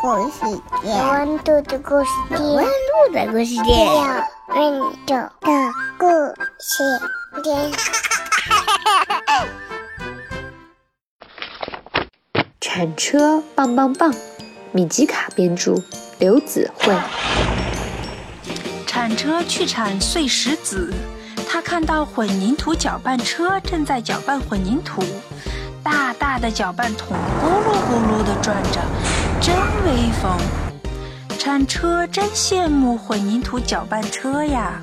故事店，温度的故事店，温度的故事店，温度的故事店。铲车棒棒棒，米吉卡编著，刘子慧。铲车去铲碎石子，他看到混凝土搅拌车正在搅拌混凝土。大大的搅拌桶咕噜咕噜地转着，真威风！铲车真羡慕混凝土搅拌车呀。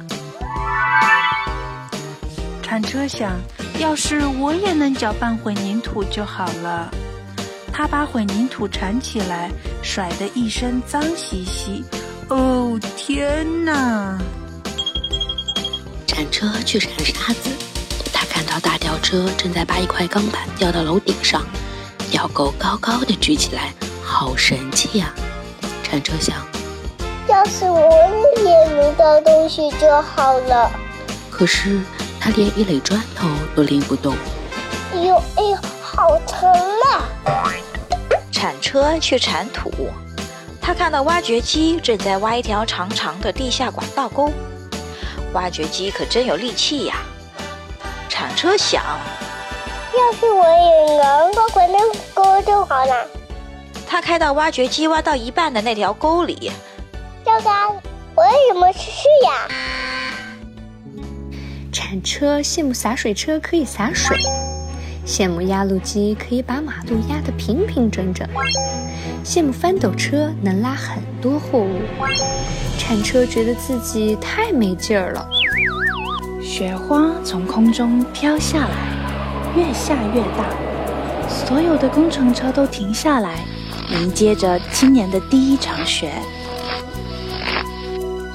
铲车想，要是我也能搅拌混凝土就好了。他把混凝土铲起来，甩得一身脏兮兮。哦，天哪！铲车去铲沙子。他看到大吊车正在把一块钢板吊到楼顶上，吊钩高高的举起来，好神气呀！铲车想，要是我也能倒东西就好了。可是他连一垒砖头都拎不动。哎呦哎呦，好疼啊！铲车去铲土，他看到挖掘机正在挖一条长长的地下管道沟，挖掘机可真有力气呀！铲车想，要是我也能够滚那沟就好了。他开到挖掘机挖到一半的那条沟里。糟糕，我为什么去呀？铲车羡慕洒水车可以洒水，羡慕压路机可以把马路压得平平整整，羡慕翻斗车能拉很多货物。铲车觉得自己太没劲儿了。雪花从空中飘下来，越下越大。所有的工程车都停下来，迎接着今年的第一场雪。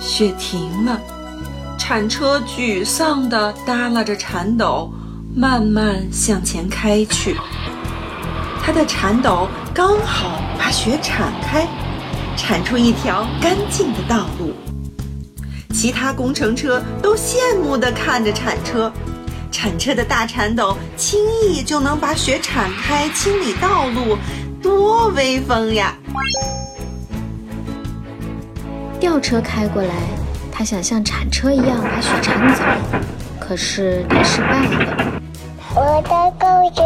雪停了，铲车沮丧地耷拉着铲斗，慢慢向前开去。他的铲斗刚好把雪铲开，铲出一条干净的道路。其他工程车都羡慕地看着铲车，铲车的大铲斗轻易就能把雪铲开，清理道路，多威风呀！吊车开过来，他想像铲车一样把雪铲走，可是他失败了。我的钩子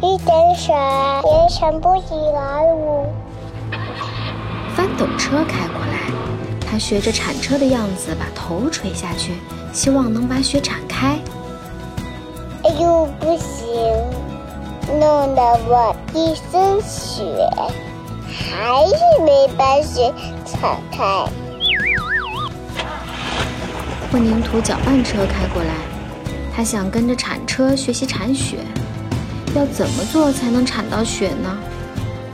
一点水也铲不起来哦。翻斗车开过来。他学着铲车的样子，把头垂下去，希望能把雪铲开。哎呦，不行，弄得我一身雪，还是没把雪铲开。混凝土搅拌车开过来，他想跟着铲车学习铲雪，要怎么做才能铲到雪呢？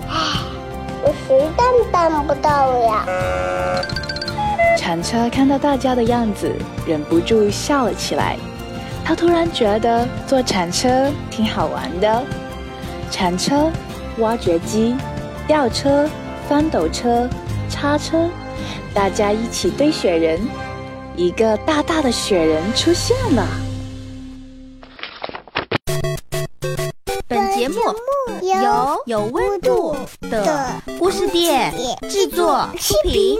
唉，我实在办不到呀。铲车看到大家的样子，忍不住笑了起来。他突然觉得坐铲车挺好玩的。铲车、挖掘机、吊车、翻斗车、叉车，大家一起堆雪人，一个大大的雪人出现了。本节目由有温度的故事店制作出品。